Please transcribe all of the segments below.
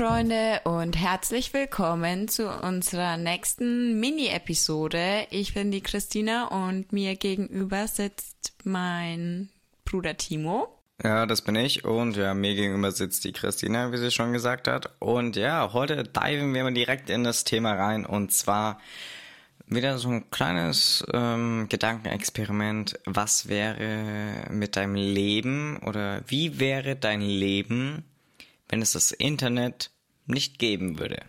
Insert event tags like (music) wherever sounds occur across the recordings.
Freunde und herzlich willkommen zu unserer nächsten Mini-Episode. Ich bin die Christina und mir gegenüber sitzt mein Bruder Timo. Ja, das bin ich und ja, mir gegenüber sitzt die Christina, wie sie schon gesagt hat. Und ja, heute diven wir mal direkt in das Thema rein und zwar wieder so ein kleines ähm, Gedankenexperiment. Was wäre mit deinem Leben oder wie wäre dein Leben, wenn es das Internet nicht geben würde?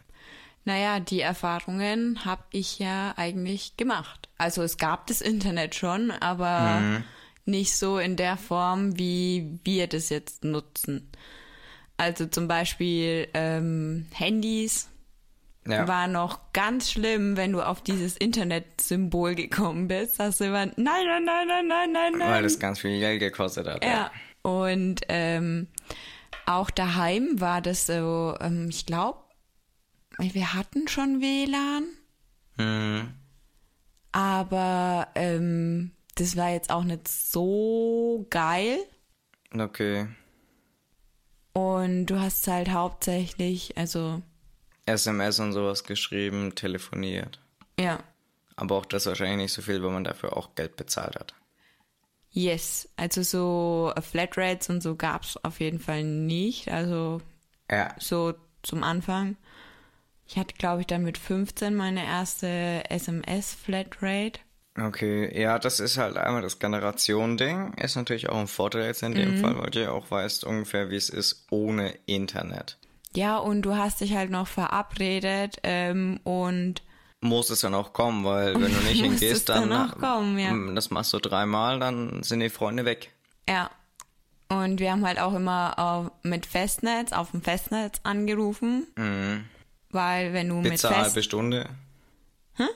Naja, die Erfahrungen habe ich ja eigentlich gemacht. Also es gab das Internet schon, aber mhm. nicht so in der Form, wie wir das jetzt nutzen. Also zum Beispiel ähm, Handys ja. war noch ganz schlimm, wenn du auf dieses Internet-Symbol gekommen bist. Hast du immer, nein, nein, nein, nein, nein, nein, nein. Weil das ganz viel Geld gekostet hat. Ja. ja. Und ähm, auch daheim war das so, ähm, ich glaube, wir hatten schon WLAN. Mhm. Aber ähm, das war jetzt auch nicht so geil. Okay. Und du hast halt hauptsächlich, also. SMS und sowas geschrieben, telefoniert. Ja. Aber auch das wahrscheinlich nicht so viel, weil man dafür auch Geld bezahlt hat. Yes, also so Flatrates und so gab es auf jeden Fall nicht. Also ja. so zum Anfang. Ich hatte, glaube ich, dann mit 15 meine erste SMS-Flatrate. Okay, ja, das ist halt einmal das Generation-Ding. Ist natürlich auch ein Vorteil jetzt in dem mhm. Fall, weil du ja auch weißt ungefähr, wie es ist ohne Internet. Ja, und du hast dich halt noch verabredet ähm, und muss es dann auch kommen, weil (laughs) wenn du nicht hingehst, dann, dann kommen, ja. das machst du dreimal, dann sind die Freunde weg. Ja. Und wir haben halt auch immer mit Festnetz, auf dem Festnetz angerufen. Mhm. Weil wenn du Pizza mit Fest... halbe Stunde. Hm?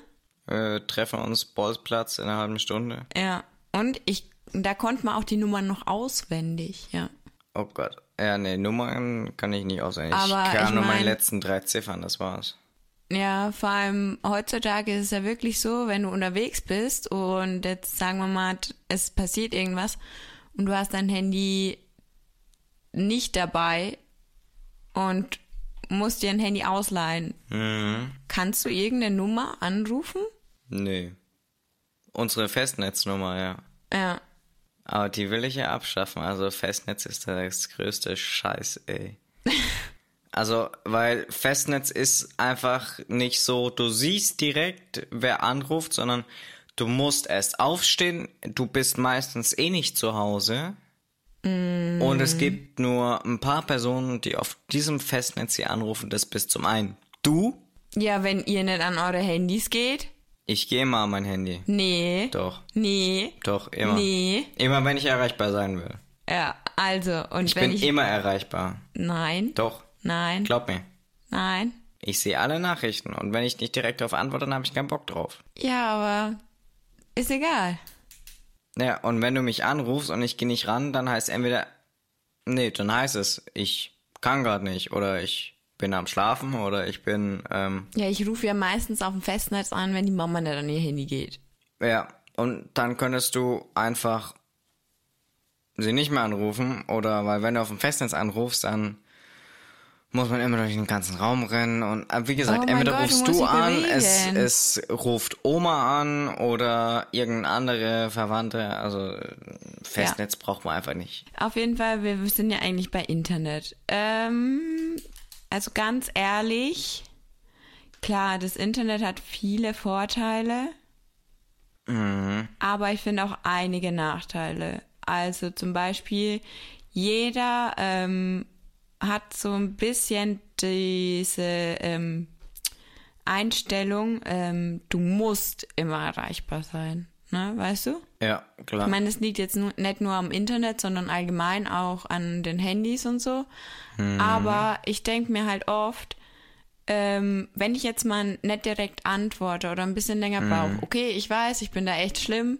Äh, treffen uns Bolzplatz in einer halben Stunde. Ja. Und ich, da konnte man auch die Nummern noch auswendig, ja. Oh Gott. Ja, nee, Nummern kann ich nicht auswendig. Aber ich kann ich nur mein, meine letzten drei Ziffern, das war's. Ja, vor allem heutzutage ist es ja wirklich so, wenn du unterwegs bist und jetzt sagen wir mal, es passiert irgendwas und du hast dein Handy nicht dabei und musst dir ein Handy ausleihen. Mhm. Kannst du irgendeine Nummer anrufen? Nee. Unsere Festnetznummer, ja. Ja. Aber die will ich ja abschaffen. Also Festnetz ist das größte Scheiß, ey. Also, weil Festnetz ist einfach nicht so, du siehst direkt, wer anruft, sondern du musst erst aufstehen, du bist meistens eh nicht zu Hause. Mm. Und es gibt nur ein paar Personen, die auf diesem Festnetz hier anrufen, das bist zum einen du. Ja, wenn ihr nicht an eure Handys geht. Ich gehe mal an mein Handy. Nee. Doch. Nee. Doch, immer. Nee. Immer, wenn ich erreichbar sein will. Ja, also, und ich wenn bin ich. immer erreichbar. Nein. Doch. Nein. Glaub mir. Nein. Ich sehe alle Nachrichten und wenn ich nicht direkt darauf antworte, dann habe ich keinen Bock drauf. Ja, aber ist egal. Ja, und wenn du mich anrufst und ich gehe nicht ran, dann heißt entweder, nee, dann heißt es, ich kann gerade nicht oder ich bin am Schlafen oder ich bin. Ähm, ja, ich rufe ja meistens auf dem Festnetz an, wenn die Mama nicht an ihr Handy geht. Ja, und dann könntest du einfach sie nicht mehr anrufen oder weil wenn du auf dem Festnetz anrufst, dann muss man immer durch den ganzen Raum rennen und äh, wie gesagt, oh entweder Gott, rufst du, du an, es, es ruft Oma an oder irgendeine andere Verwandte, also Festnetz ja. braucht man einfach nicht. Auf jeden Fall, wir sind ja eigentlich bei Internet. Ähm, also ganz ehrlich, klar, das Internet hat viele Vorteile, mhm. aber ich finde auch einige Nachteile. Also zum Beispiel, jeder ähm, hat so ein bisschen diese ähm, Einstellung, ähm, du musst immer erreichbar sein. Ne, weißt du? Ja, klar. Ich meine, es liegt jetzt nicht nur am Internet, sondern allgemein auch an den Handys und so. Hm. Aber ich denke mir halt oft, ähm, wenn ich jetzt mal nicht direkt antworte oder ein bisschen länger brauche, hm. okay, ich weiß, ich bin da echt schlimm,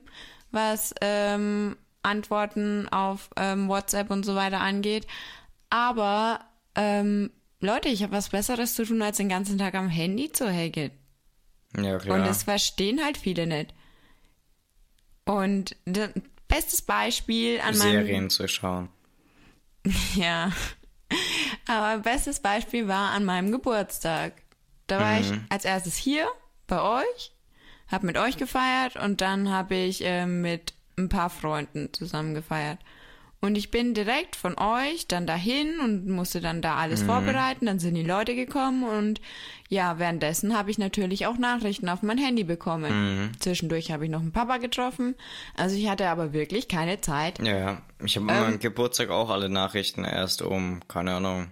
was ähm, Antworten auf ähm, WhatsApp und so weiter angeht. Aber ähm, Leute, ich habe was Besseres zu tun, als den ganzen Tag am Handy zu hängen. Ja, klar. Und das verstehen halt viele nicht. Und das, bestes Beispiel an Serien zu schauen. (laughs) Ja. Aber bestes Beispiel war an meinem Geburtstag. Da war ich als erstes hier bei euch, hab mit euch gefeiert und dann habe ich äh, mit ein paar Freunden zusammen gefeiert. Und ich bin direkt von euch dann dahin und musste dann da alles vorbereiten. Dann sind die Leute gekommen und ja, währenddessen habe ich natürlich auch Nachrichten auf mein Handy bekommen. Zwischendurch habe ich noch einen Papa getroffen. Also ich hatte aber wirklich keine Zeit. Ja. Ich habe Ähm. meinem Geburtstag auch alle Nachrichten erst um, keine Ahnung,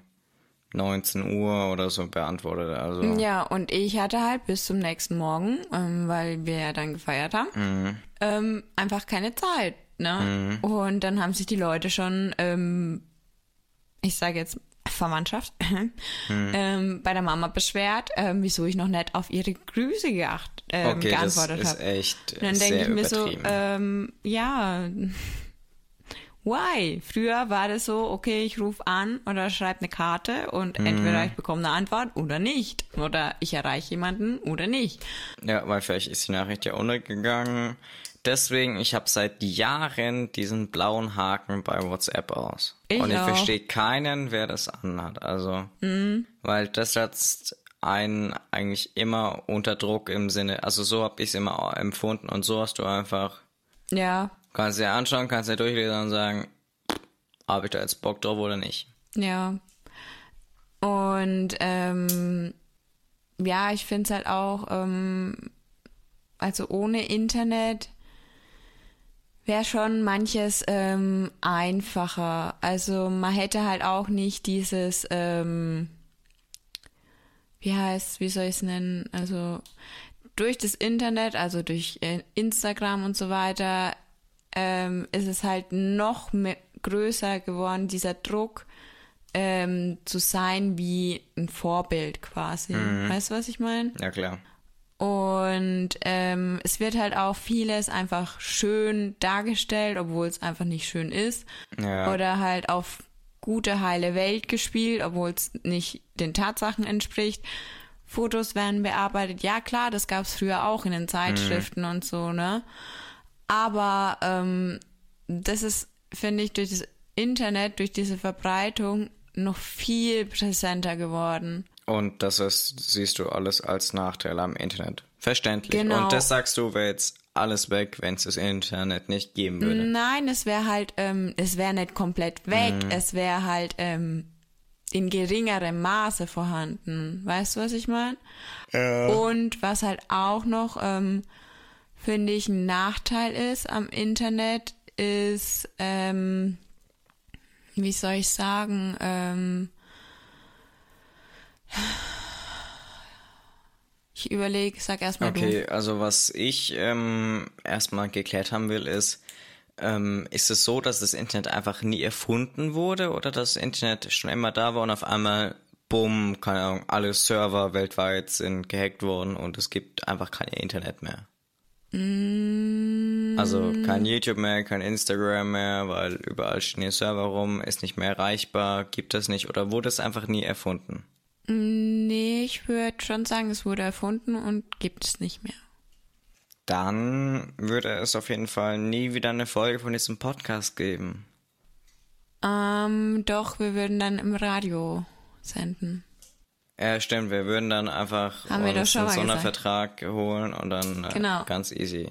19 Uhr oder so beantwortet. Also, Ja, und ich hatte halt bis zum nächsten Morgen, ähm, weil wir ja dann gefeiert haben, ähm, einfach keine Zeit. Ne? Und dann haben sich die Leute schon, ähm, ich sage jetzt Verwandtschaft, (laughs) ähm, bei der Mama beschwert, ähm, wieso ich noch nicht auf ihre Grüße geacht, ähm, okay, das geantwortet ist habe. echt Und dann denke ich mir so, ähm, ja, why? Früher war das so, okay, ich rufe an oder schreibe eine Karte und Mhm. entweder ich bekomme eine Antwort oder nicht. Oder ich erreiche jemanden oder nicht. Ja, weil vielleicht ist die Nachricht ja untergegangen. Deswegen, ich habe seit Jahren diesen blauen Haken bei WhatsApp aus. Ich Und ich auch. verstehe keinen, wer das anhat. Also, Mhm. weil das setzt einen eigentlich immer unter Druck im Sinne, also so habe ich es immer empfunden und so hast du einfach, Ja, kannst dir anschauen, kannst dir durchlesen und sagen, habe ich da jetzt Bock drauf oder nicht. ja. Und ähm, ja, ich finde es halt auch, ähm, also ohne Internet wäre schon manches ähm, einfacher. Also man hätte halt auch nicht dieses, ähm, wie heißt, wie soll ich es nennen? Also durch das Internet, also durch äh, Instagram und so weiter, ähm, ist es halt noch größer geworden, dieser Druck ähm, zu sein wie ein Vorbild quasi. Weißt du, was ich meine? Ja, klar. Und ähm, es wird halt auch vieles einfach schön dargestellt, obwohl es einfach nicht schön ist. Ja. Oder halt auf gute, heile Welt gespielt, obwohl es nicht den Tatsachen entspricht. Fotos werden bearbeitet. Ja, klar, das gab es früher auch in den Zeitschriften und so, ne? Aber ähm, das ist, finde ich, durch das Internet, durch diese Verbreitung noch viel präsenter geworden. Und das ist, siehst du alles als Nachteil am Internet. Verständlich. Genau. Und das sagst du, wäre jetzt alles weg, wenn es das Internet nicht geben würde. Nein, es wäre halt, ähm, es wäre nicht komplett weg, es wäre halt ähm, in geringerem Maße vorhanden. Weißt du, was ich meine? Und was halt auch noch, ähm, finde ich, ein Nachteil ist am Internet, ist, ähm, wie soll ich sagen, ähm, ich überlege, sag erstmal du. Okay, also was ich ähm, erstmal geklärt haben will, ist, ähm, ist es so, dass das Internet einfach nie erfunden wurde oder dass das Internet schon immer da war und auf einmal, bumm, keine Ahnung, alle Server weltweit sind gehackt worden und es gibt einfach kein Internet mehr? Also kein YouTube mehr, kein Instagram mehr, weil überall stehen die Server rum, ist nicht mehr erreichbar, gibt es nicht oder wurde es einfach nie erfunden? Nee, ich würde schon sagen, es wurde erfunden und gibt es nicht mehr. Dann würde es auf jeden Fall nie wieder eine Folge von diesem Podcast geben. Ähm, doch, wir würden dann im Radio senden. Ja, stimmt, wir würden dann einfach Haben uns einen Sondervertrag holen und dann äh, Genau. ganz easy.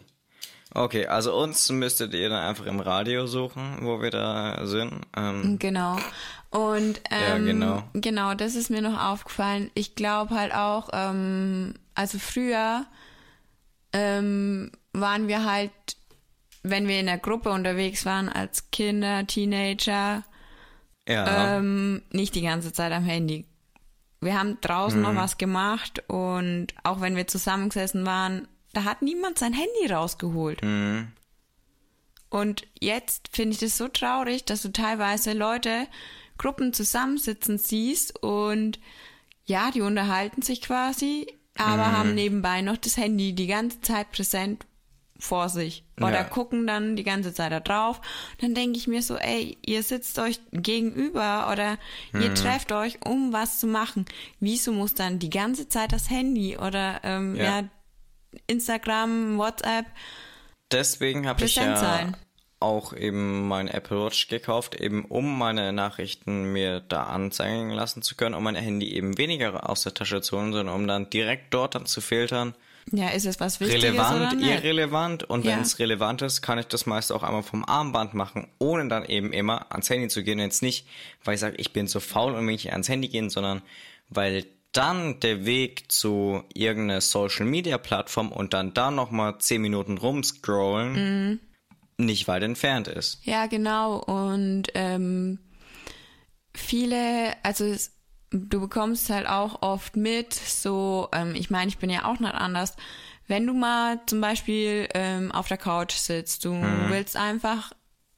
Okay, also uns müsstet ihr dann einfach im Radio suchen, wo wir da sind. Ähm, Genau. Und Ja, ähm, genau. genau, das ist mir noch aufgefallen. Ich glaube halt auch, ähm, also früher ähm, waren wir halt, wenn wir in der Gruppe unterwegs waren als Kinder, Teenager, ja, ähm, nicht die ganze Zeit am Handy. Wir haben draußen Mhm. noch was gemacht und auch wenn wir zusammengesessen waren, da hat niemand sein Handy rausgeholt. Mhm. Und jetzt finde ich das so traurig, dass du teilweise Leute, Gruppen zusammensitzen siehst und ja, die unterhalten sich quasi, aber Mhm. haben nebenbei noch das Handy die ganze Zeit präsent vor sich. Oder Ja. gucken dann die ganze Zeit da drauf. Dann denke ich mir so, ey, ihr sitzt euch gegenüber oder ihr Mhm. trefft euch, um was zu machen. Wieso muss dann die ganze Zeit das Handy oder ähm, Ja. ja. Instagram, WhatsApp deswegen habe ich ja sein? auch eben mein Apple Watch gekauft, eben um meine Nachrichten mir da anzeigen lassen zu können, um mein Handy eben weniger aus der Tasche zu holen, sondern um dann direkt dort dann zu filtern. Ja, ist es was Wichtiges relevant, irrelevant und wenn Ja. es relevant ist, kann ich das meist auch einmal vom Armband machen, ohne dann eben immer ans Handy zu gehen. Jetzt nicht, weil ich sage, ich bin so faul und will nicht ans Handy gehen, sondern weil dann der Weg zu irgendeiner Social Media Plattform und dann da nochmal 10 Minuten rumscrollen Mhm. nicht weit entfernt ist. Ja, genau. Und ähm, viele, also es, du bekommst halt auch oft mit, so, ähm, ich meine, ich bin ja auch nicht anders. Wenn du mal zum Beispiel ähm, auf der Couch sitzt, du willst einfach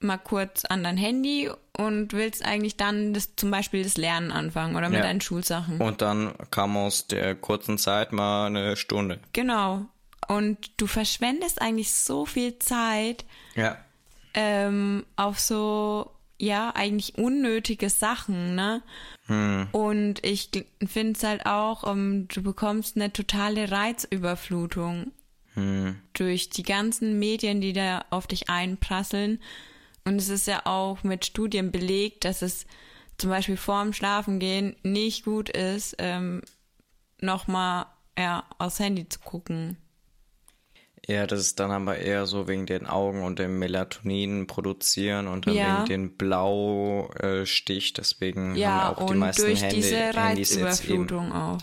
mal kurz an dein Handy und willst eigentlich dann das, zum Beispiel das Lernen anfangen oder mit Ja. deinen Schulsachen. Und dann kam aus der kurzen Zeit mal eine Stunde. Genau. Und du verschwendest eigentlich so viel Zeit Ja. ähm, auf so, ja, eigentlich unnötige Sachen, ne? Und ich finde es halt auch, ähm, du bekommst eine totale Reizüberflutung durch die ganzen Medien, die da auf dich einprasseln. Und es ist ja auch mit Studien belegt, dass es zum Beispiel vorm Schlafengehen nicht gut ist, ähm, nochmal ja, aufs Handy zu gucken. Ja, das ist dann aber eher so wegen den Augen und dem Melatonin produzieren und dann Ja. wegen den Blaustich. Deswegen Ja, haben auch die und meisten durch Handy, diese Handys jetzt eben. Reizüberflutung auch.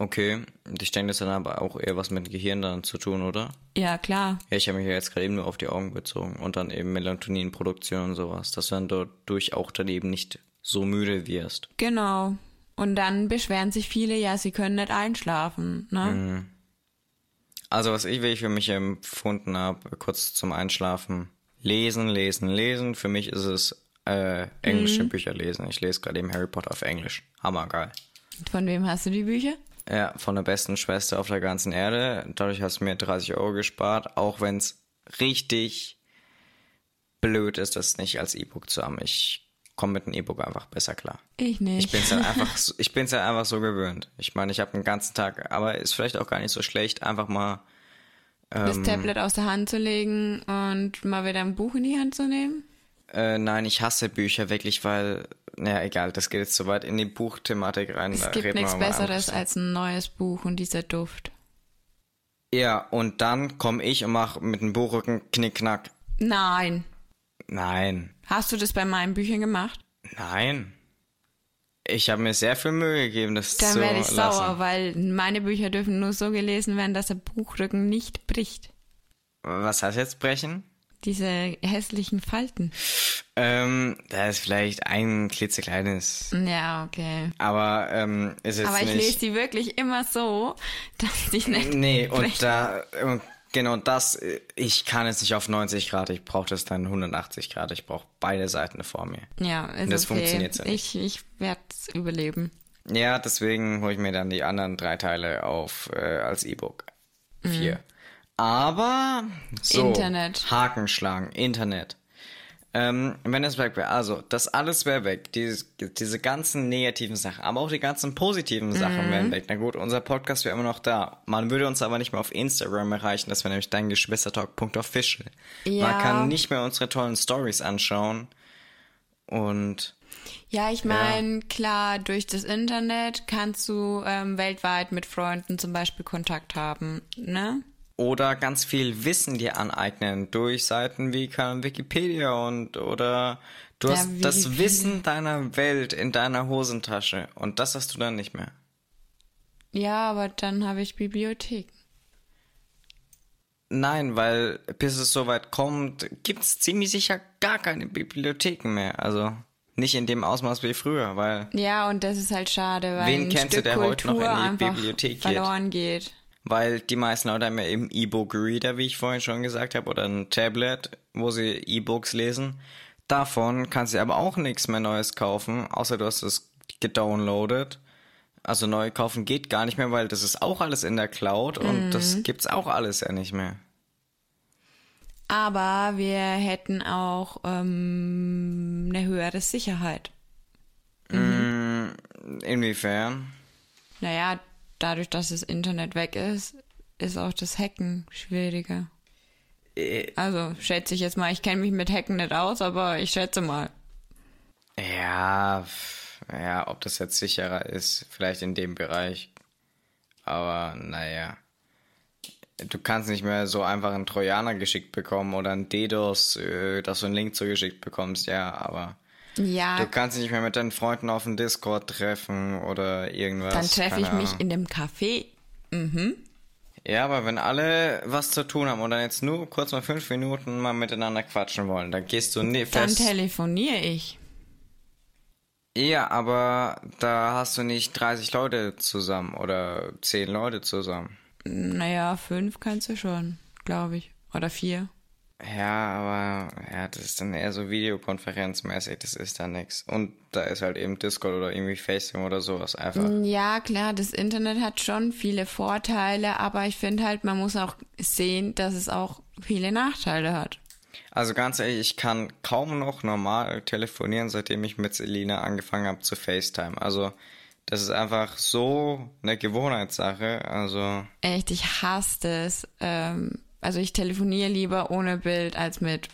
Okay, und ich denke, das hat aber auch eher was mit dem Gehirn dann zu tun, oder? Ja, klar. Ja, ich habe mich ja jetzt gerade eben nur auf die Augen bezogen und dann eben Melatoninproduktion und sowas, dass du dann dadurch auch dann eben nicht so müde wirst. Genau. Und dann beschweren sich viele, ja, sie können nicht einschlafen. Ne? Mhm. Also was ich wirklich für mich empfunden habe, kurz zum Einschlafen, lesen, lesen, lesen. Für mich ist es äh, englische Bücher lesen. Ich lese gerade eben Harry Potter auf Englisch. Hammergeil. Von wem hast du die Bücher? Ja, von der besten Schwester auf der ganzen Erde. Dadurch hast du mir 30 Euro gespart, auch wenn es richtig blöd ist, das nicht als E-Book zu haben. Ich komme mit einem E-Book einfach besser klar. Ich nicht. Ich bin's ja einfach, (laughs) so- ich bin's ja einfach so gewöhnt. Ich meine, ich habe einen ganzen Tag, aber ist vielleicht auch gar nicht so schlecht, einfach mal das Tablet aus der Hand zu legen und mal wieder ein Buch in die Hand zu nehmen? Äh, nein, ich hasse Bücher wirklich, weil, naja, egal, das geht jetzt so weit in die Buchthematik rein. Es gibt nichts Besseres anderes. als ein neues Buch und dieser Duft. Ja, und dann komme ich und mache mit dem Buchrücken Knickknack. Nein. Nein, Hast du das bei meinen Büchern gemacht? nein. Ich habe mir sehr viel Mühe gegeben, das Dann zu werde ich lassen. sauer, weil meine Bücher dürfen nur so gelesen werden, dass der Buchrücken nicht bricht. Was heißt jetzt brechen? Diese hässlichen Falten. Ähm, da ist vielleicht ein klitzekleines, Ja, okay. aber ähm, ist jetzt Aber ich nicht... lese die wirklich immer so, dass die nicht. Nee, und (laughs) da, und genau das, äh, ich kann es nicht auf 90 Grad, ich brauche das dann 180 Grad, ich brauche beide Seiten vor mir. Ja, ist das okay. funktioniert so nicht. Ich, ich werde es überleben. Ja, deswegen hole ich mir dann die anderen drei Teile auf äh, als E-Book. Vier. Aber so, Internet. Haken schlagen, Internet. Ähm, wenn es weg wäre, also das alles wäre weg, diese, diese ganzen negativen Sachen, aber auch die ganzen positiven Sachen Mhm. wären weg. Na gut, unser Podcast wäre immer noch da. Man würde uns aber nicht mehr auf Instagram erreichen, das wäre nämlich dein Geschwistertalk.official. Ja. Man kann nicht mehr unsere tollen Stories anschauen und Ja, ich meine, klar, durch das Internet kannst du ähm, weltweit mit Freunden zum Beispiel Kontakt haben, ne? Oder ganz viel Wissen dir aneignen durch Seiten wie Wikipedia und oder du Ja, hast das Wikipedia. Wissen deiner Welt in deiner Hosentasche und das hast du dann nicht mehr. Ja, aber dann habe ich Bibliotheken. Nein, weil bis es soweit kommt, gibt's ziemlich sicher gar keine Bibliotheken mehr. Also nicht in dem Ausmaß wie früher, weil Ja, und das ist halt schade, weil Wen ein kennst du, Stück der heute noch Kultur in die Bibliothek verloren geht. Weil die meisten Leute haben ja eben E-Book-Reader, wie ich vorhin schon gesagt habe, oder ein Tablet, wo sie E-Books lesen. Davon kannst du aber auch nichts mehr Neues kaufen, außer du hast es gedownloadet. Also neu kaufen geht gar nicht mehr, weil das ist auch alles in der Cloud und Mhm. das gibt's auch alles ja nicht mehr. Aber wir hätten auch ähm, eine höhere Sicherheit. Inwiefern? Naja, dadurch, dass das Internet weg ist, ist auch das Hacken schwieriger. Äh, Also schätze ich jetzt mal, ich kenne mich mit Hacken nicht aus, aber ich schätze mal. Ja, ja, ob das jetzt sicherer ist, vielleicht in dem Bereich. Aber naja. Du kannst nicht mehr so einfach einen Trojaner geschickt bekommen oder einen DDoS, äh, dass du einen Link zugeschickt bekommst, ja, aber Ja, du kannst dich nicht mehr mit deinen Freunden auf dem Discord treffen oder irgendwas. dann treffe ich keine mich Ahnung. in dem Café. Ja, aber wenn alle was zu tun haben und dann jetzt nur kurz mal fünf Minuten mal miteinander quatschen wollen, dann gehst du nie Dann fest. telefoniere ich. Ja, aber da hast du nicht 30 Leute zusammen oder 10 Leute zusammen. Naja, fünf kannst du schon, glaube ich. Oder vier. Ja, aber ja, das ist dann eher so videokonferenzmäßig, das ist dann nix. Und da ist halt eben Discord oder irgendwie FaceTime oder sowas einfach. Ja, klar, das Internet hat schon viele Vorteile, aber ich finde halt, man muss auch sehen, dass es auch viele Nachteile hat. Also ganz ehrlich, ich kann kaum noch normal telefonieren, seitdem ich mit Selina angefangen habe zu FaceTime. Also das ist einfach so eine Gewohnheitssache. Also Echt, ich hasse es. Ähm, also ich telefoniere lieber ohne Bild als mit.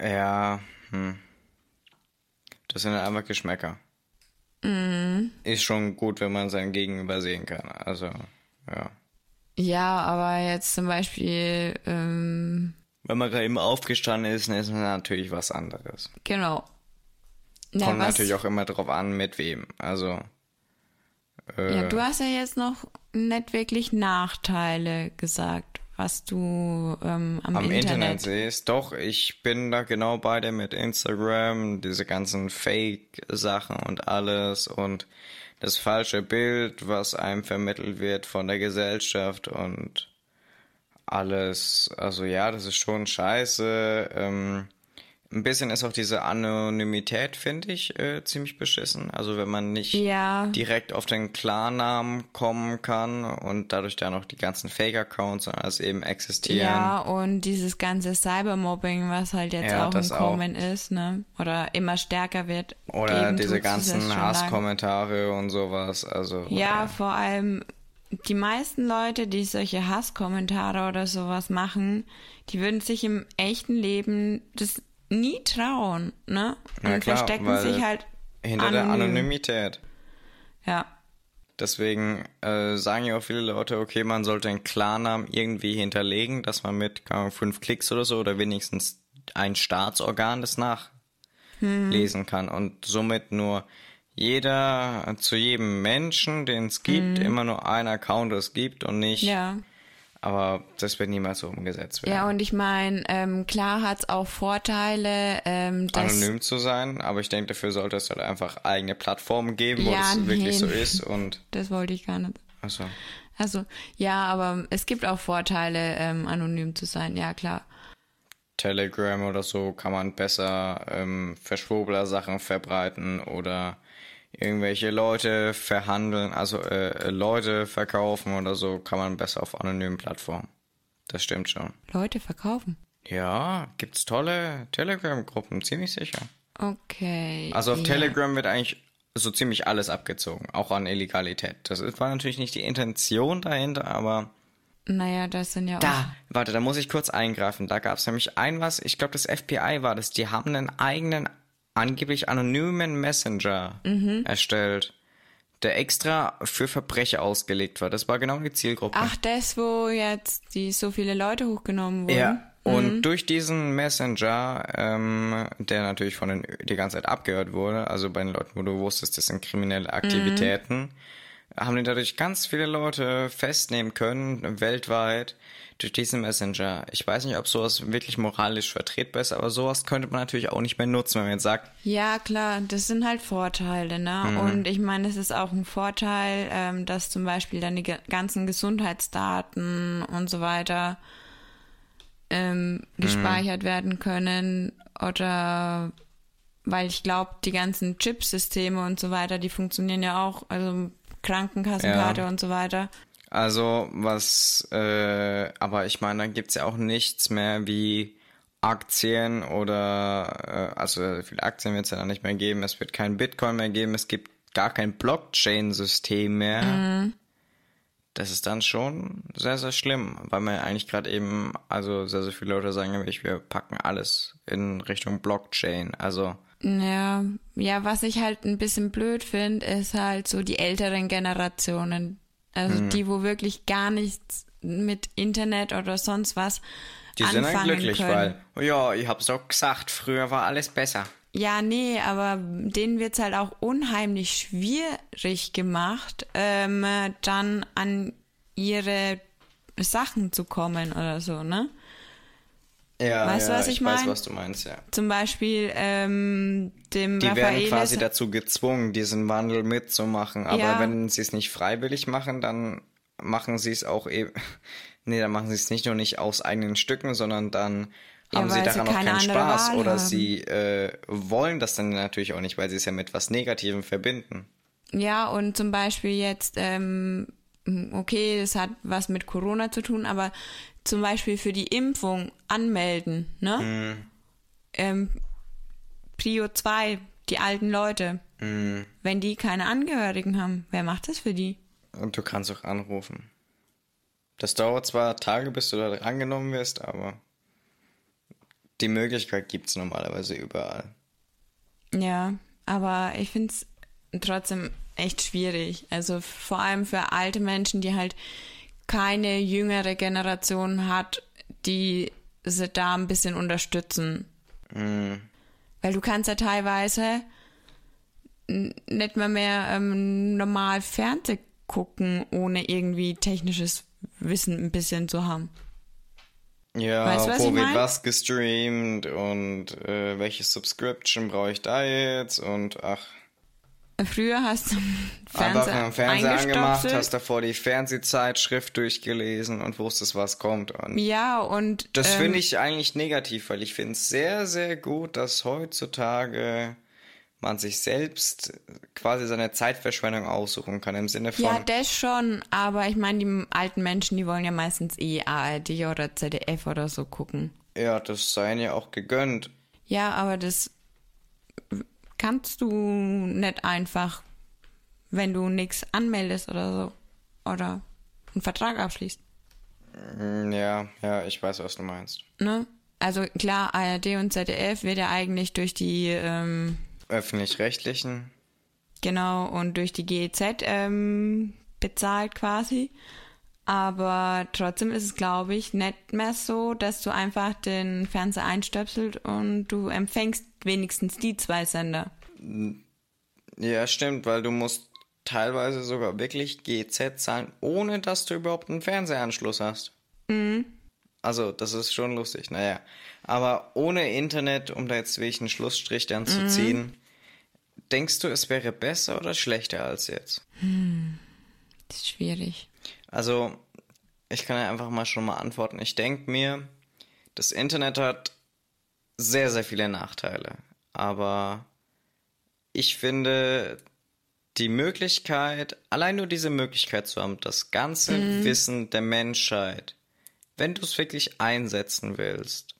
Ja, hm. Das sind einfach Geschmäcker. Ist schon gut, wenn man sein Gegenüber sehen kann. Also, ja. Ja, aber jetzt zum Beispiel, ähm, Wenn man gerade eben aufgestanden ist, dann ist man natürlich was anderes. genau. Na, Kommt was- natürlich auch immer drauf an, mit wem. Also, äh, Ja, du hast ja jetzt noch nicht wirklich Nachteile gesagt, was du ähm, am, am Internet. Internet. siehst. Doch, ich bin da genau bei dir mit Instagram, diese ganzen Fake-Sachen und alles und das falsche Bild, was einem vermittelt wird von der Gesellschaft und alles. Also ja, das ist schon scheiße. Ähm, ein bisschen ist auch diese Anonymität, finde ich, äh, ziemlich beschissen. Also wenn man nicht Ja. direkt auf den Klarnamen kommen kann und dadurch dann noch die ganzen Fake-Accounts und alles eben existieren. Ja, und dieses ganze Cybermobbing, was halt jetzt Ja, auch das im auch. Kommen ist, ne? Oder immer stärker wird. Oder diese ganzen. Hasskommentare und sowas. Also Ja, vor allem die meisten Leute, die solche Hasskommentare oder sowas machen, die würden sich im echten Leben das nie trauen, ne? Und Ja, klar, verstecken sich halt hinter der anonym. Anonymität. Ja. Deswegen äh, sagen ja auch viele Leute, okay, man sollte einen Klarnamen irgendwie hinterlegen, dass man mit Ahnung, fünf Klicks oder so oder wenigstens ein Staatsorgan das nachlesen kann und somit nur jeder zu jedem Menschen, den es gibt, immer nur ein Account es gibt und nicht. Ja. Aber das wird niemals so umgesetzt werden. Ja, und ich meine, ähm, klar hat's auch Vorteile, ähm, dass anonym zu sein, aber ich denke, dafür sollte es halt einfach eigene Plattformen geben, wo Ja, das wirklich nee. so ist und das wollte ich gar nicht. also Also, ja, aber es gibt auch Vorteile, ähm, anonym zu sein, ja klar. Telegram oder so kann man besser ähm, Verschwurbler-Sachen verbreiten oder irgendwelche Leute verhandeln, also äh, Leute verkaufen oder so, kann man besser auf anonymen Plattformen. Das stimmt schon. Leute verkaufen. Ja, gibt's tolle Telegram-Gruppen, ziemlich sicher. Okay. Also auf ja. Telegram wird eigentlich so ziemlich alles abgezogen, auch an Illegalität. Das war natürlich nicht die Intention dahinter, aber Naja, das sind ja auch. da, warte, da muss ich kurz eingreifen. Da gab es nämlich ein was, ich glaube das FBI war das, die haben einen eigenen, angeblich anonymen Messenger Mhm. erstellt, der extra für Verbrecher ausgelegt war. Das war genau die Zielgruppe. Ach, das, wo jetzt die so viele Leute hochgenommen wurden. Ja. Und durch diesen Messenger, ähm, der natürlich von den die ganze Zeit abgehört wurde, also bei den Leuten, wo du wusstest, das sind kriminelle Aktivitäten, haben die dadurch ganz viele Leute festnehmen können, weltweit, durch diesen Messenger. Ich weiß nicht, ob sowas wirklich moralisch vertretbar ist, aber sowas könnte man natürlich auch nicht mehr nutzen, wenn man jetzt sagt, Ja, klar, das sind halt Vorteile, ne? Mhm. Und ich meine, es ist auch ein Vorteil, ähm, dass zum Beispiel dann die ganzen Gesundheitsdaten und so weiter ähm, Mhm. gespeichert werden können oder weil ich glaube, die ganzen Chipsysteme und so weiter, die funktionieren ja auch, also Krankenkassenkarte Ja. und so weiter. Also, was, äh, aber ich meine, dann gibt's ja auch nichts mehr wie Aktien oder, äh, also viele Aktien wird's ja dann nicht mehr geben, es wird kein Bitcoin mehr geben, es gibt gar kein Blockchain-System mehr. das ist dann schon sehr, sehr schlimm, weil man eigentlich gerade eben, also sehr, sehr viele Leute sagen nämlich, wir packen alles in Richtung Blockchain. Also. Ja, ja, was ich halt ein bisschen blöd finde, ist halt so die älteren Generationen. Also hm. die, wo wirklich gar nichts mit Internet oder sonst was. Die sind dann glücklich, können. weil, ja, ich hab's doch gesagt, früher war alles besser. Ja, nee, aber denen wird's halt auch unheimlich schwierig gemacht, ähm, dann an ihre Sachen zu kommen oder so, ne? Ja, weißt ja, du, was ich, ich mein? weiß, was du meinst, ja. Zum Beispiel ähm, dem Die Raffaelis werden quasi dazu gezwungen, diesen Wandel mitzumachen. Aber ja. wenn sie es nicht freiwillig machen, dann machen sie es auch eben. (laughs) nee, dann machen sie es nicht nur nicht aus eigenen Stücken, sondern dann haben ja, sie daran auch keinen Spaß Wahl oder haben. sie äh, wollen das dann natürlich auch nicht, weil sie es ja mit was Negativem verbinden. Ja, und zum Beispiel jetzt, ähm, okay, das hat was mit Corona zu tun, aber zum Beispiel für die Impfung anmelden, ne? Mhm. Ähm, Prio 2, die alten Leute. Mhm. Wenn die keine Angehörigen haben, wer macht das für die? Und du kannst auch anrufen. Das dauert zwar Tage, bis du da angenommen wirst, aber die Möglichkeit gibt es normalerweise überall. Ja, aber ich finde es trotzdem echt schwierig. Also vor allem für alte Menschen, die halt keine jüngere Generation hat, die sie da ein bisschen unterstützen. Mm. Weil du kannst ja teilweise nicht mal mehr ähm, normal Fernseh gucken, ohne irgendwie technisches Wissen ein bisschen zu haben. Ja, weißt du, wo wird was gestreamt und äh, welche Subscription brauche ich da jetzt und ach. Früher hast du Fernseher, (laughs) Einfach Fernseher angemacht, hast davor die Fernsehzeitschrift durchgelesen und wusstest, was kommt. Und ja, und. Das ähm, finde ich eigentlich negativ, weil ich finde es sehr, sehr gut, dass heutzutage man sich selbst quasi seine Zeitverschwendung aussuchen kann im Sinne von. Ja, das schon, aber ich meine, die alten Menschen, die wollen ja meistens eh ARD oder ZDF oder so gucken. Ja, das sei ja auch gegönnt. Ja, aber das kannst du nicht einfach, wenn du nichts anmeldest oder so. Oder einen Vertrag abschließt. Mm, ja, ja, ich weiß, was du meinst. Ne? Also klar, ARD und ZDF wird ja eigentlich durch die ähm, öffentlich-rechtlichen. Genau, und durch die GEZ ähm, bezahlt quasi. Aber trotzdem ist es, glaube ich, nicht mehr so, dass du einfach den Fernseher einstöpselt und du empfängst wenigstens die zwei Sender. Ja, stimmt, weil du musst teilweise sogar wirklich GEZ zahlen, ohne dass du überhaupt einen Fernsehanschluss hast. Mhm. Also, das ist schon lustig, naja. Aber ohne Internet, um da jetzt wirklich einen Schlussstrich dann zu mhm. ziehen, Denkst du, es wäre besser oder schlechter als jetzt? Hm, das ist schwierig. Also, ich kann ja einfach mal schon mal antworten. Ich denke mir, das Internet hat sehr, sehr viele Nachteile. Aber ich finde, die Möglichkeit, allein nur diese Möglichkeit zu haben, das ganze mhm. Wissen der Menschheit, wenn du es wirklich einsetzen willst,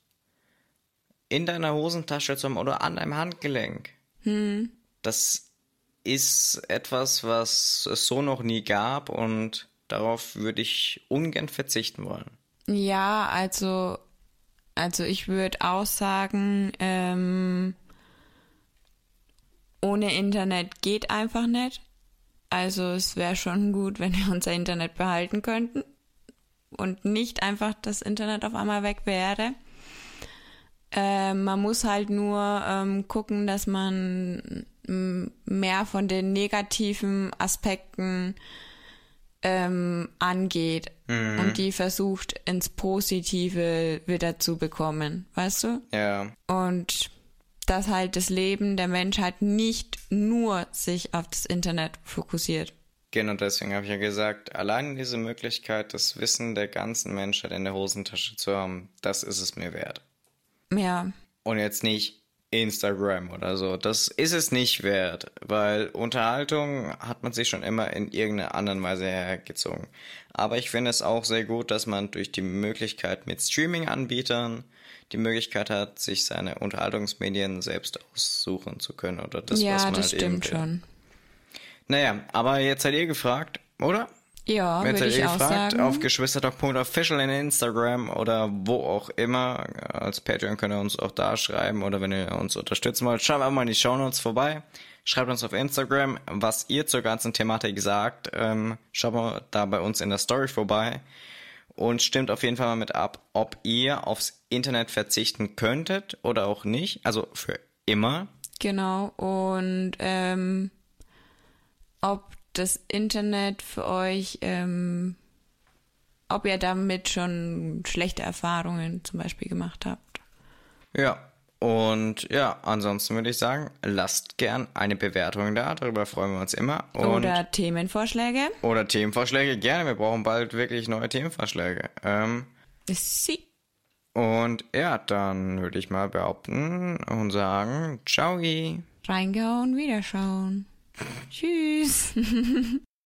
in deiner Hosentasche zu haben oder an deinem Handgelenk, mhm das ist etwas, was es so noch nie gab und darauf würde ich ungern verzichten wollen. Ja, also, also ich würde auch sagen, ähm, ohne Internet geht einfach nicht. Also es wäre schon gut, wenn wir unser Internet behalten könnten und nicht einfach das Internet auf einmal weg wäre. Äh, man muss halt nur ähm, gucken, dass man mehr von den negativen Aspekten ähm, angeht mhm. und die versucht ins Positive wieder zu bekommen, weißt du? Ja. Und dass halt das Leben der Menschheit nicht nur sich auf das Internet fokussiert. Genau, deswegen habe ich ja gesagt, allein diese Möglichkeit, das Wissen der ganzen Menschheit in der Hosentasche zu haben, das ist es mir wert. Ja. Und jetzt nicht, Instagram oder so. Das ist es nicht wert, weil Unterhaltung hat man sich schon immer in irgendeiner anderen Weise hergezogen. Aber ich finde es auch sehr gut, dass man durch die Möglichkeit mit Streaming-Anbietern die Möglichkeit hat, sich seine Unterhaltungsmedien selbst aussuchen zu können oder das, ja, was man das halt stimmt schon. Naja, aber jetzt seid ihr gefragt, oder? Ja, Wenn würde ich eh auch fragt, sagen. auf geschwistertalk.official in Instagram oder wo auch immer. Als Patreon könnt ihr uns auch da schreiben oder wenn ihr uns unterstützen wollt, schaut einfach mal in die Shownotes vorbei. Schreibt uns auf Instagram, was ihr zur ganzen Thematik sagt. Ähm, schaut mal da bei uns in der Story vorbei und stimmt auf jeden Fall mal mit ab, ob ihr aufs Internet verzichten könntet oder auch nicht. Also für immer. Genau. Und ähm, ob das Internet für euch, ähm, ob ihr damit schon schlechte Erfahrungen zum Beispiel gemacht habt. Ja. Und ja, ansonsten würde ich sagen, lasst gern eine Bewertung da, darüber freuen wir uns immer. Und Oder Themenvorschläge. Oder Themenvorschläge, gerne. Wir brauchen bald wirklich neue Themenvorschläge. Ähm, Sie. und ja, dann würde ich mal behaupten und sagen, ciao. Reingehauen, wiederschauen. Tschüss. (laughs)